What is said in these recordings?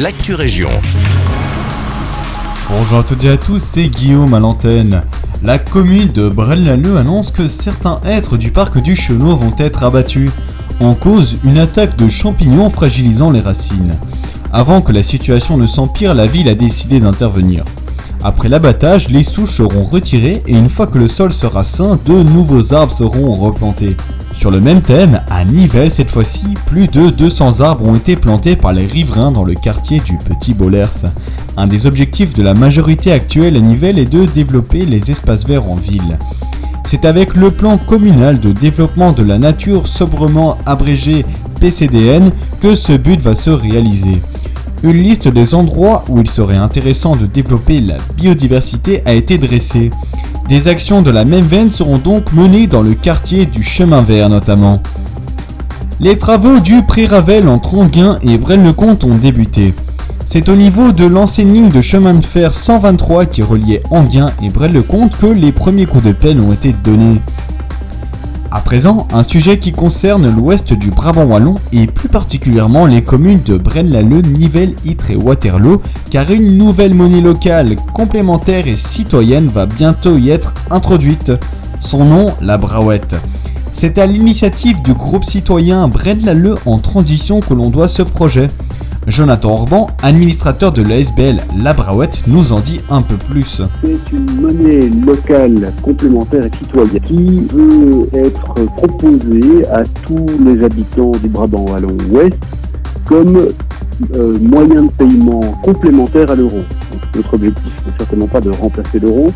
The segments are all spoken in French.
l'actu région. Bonjour à toutes et à tous, c'est Guillaume à l'antenne. La commune de Braine-l'Alleud annonce que certains êtres du parc du Chenot vont être abattus. En cause, une attaque de champignons fragilisant les racines. Avant que la situation ne s'empire, la ville a décidé d'intervenir. Après l'abattage, les souches seront retirées et une fois que le sol sera sain, de nouveaux arbres seront replantés. Sur le même thème, à Nivelles cette fois-ci, plus de 200 arbres ont été plantés par les riverains dans le quartier du Petit Bollers. Un des objectifs de la majorité actuelle à Nivelles est de développer les espaces verts en ville. C'est avec le plan communal de développement de la nature sobrement abrégé PCDN que ce but va se réaliser. Une liste des endroits où il serait intéressant de développer la biodiversité a été dressée. Des actions de la même veine seront donc menées dans le quartier du chemin vert notamment. Les travaux du Pré-Ravel entre Anguin et Braine-le-Comte ont débuté. C'est au niveau de l'ancienne ligne de chemin de fer 123 qui reliait Anguin et Braine-le-Comte que les premiers coups de pelle ont été donnés. À présent, un sujet qui concerne l'ouest du Brabant wallon et plus particulièrement les communes de Braine-l'Alleud, Nivelles, Ytre et Waterloo, car une nouvelle monnaie locale complémentaire et citoyenne va bientôt y être introduite. Son nom, la Brawette. C'est à l'initiative du groupe citoyen Braine-l'Alleud en transition que l'on doit ce projet. Jonathan Orban, administrateur de l'ASBL La Brawette, nous en dit un peu plus. C'est une monnaie locale complémentaire et citoyenne qui veut être proposée à tous les habitants du Brabant Wallon Ouest comme euh, moyen de paiement complémentaire à l'euro. Notre objectif n'est certainement pas de remplacer l'euro,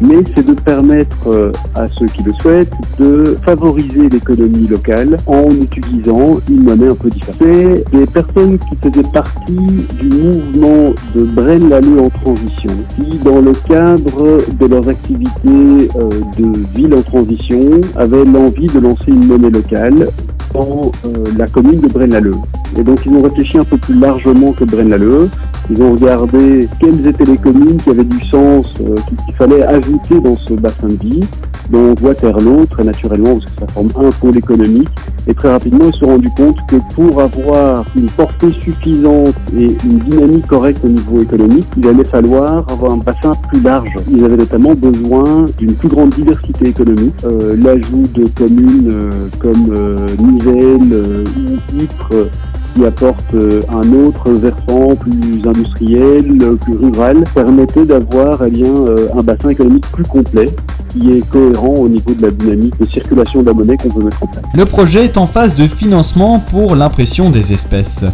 mais c'est de permettre euh, à ceux qui le souhaitent de favoriser l'économie locale en utilisant une monnaie un peu différente. C'est des personnes qui faisaient partie du mouvement de Braine-l'Alleud en transition, qui dans le cadre de leurs activités euh, de ville en transition avaient l'envie de lancer une monnaie locale dans euh, la commune de Braine-l'Alleud. Et donc ils ont réfléchi un peu plus largement que Braine-l'Alleud. Ils ont regardé quelles étaient les communes qui avaient du sens, euh, qu'il fallait ajouter dans ce bassin de vie. Donc Waterloo, très naturellement, parce que ça forme un pôle économique. Et très rapidement, ils se sont rendus compte que pour avoir une portée suffisante et une dynamique correcte au niveau économique, il allait falloir avoir un bassin plus large. Ils avaient notamment besoin d'une plus grande diversité économique. Euh, L'ajout de communes euh, comme Nivelles ou Ypres qui apporte euh, un autre versant plus industriel, plus rural, permettait d'avoir eh bien, euh, un bassin économique plus complet qui est cohérent au niveau de la dynamique de circulation de la monnaie qu'on veut mettre en place. Le projet est en phase de financement pour l'impression des espèces.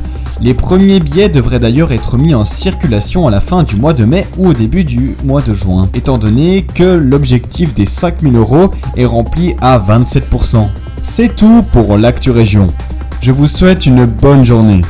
Les premiers billets devraient d'ailleurs être mis en circulation à la fin du mois de mai ou au début du mois de juin, étant donné que l'objectif des 5000 euros est rempli à 27%. C'est tout pour l'actu région. Je vous souhaite une bonne journée.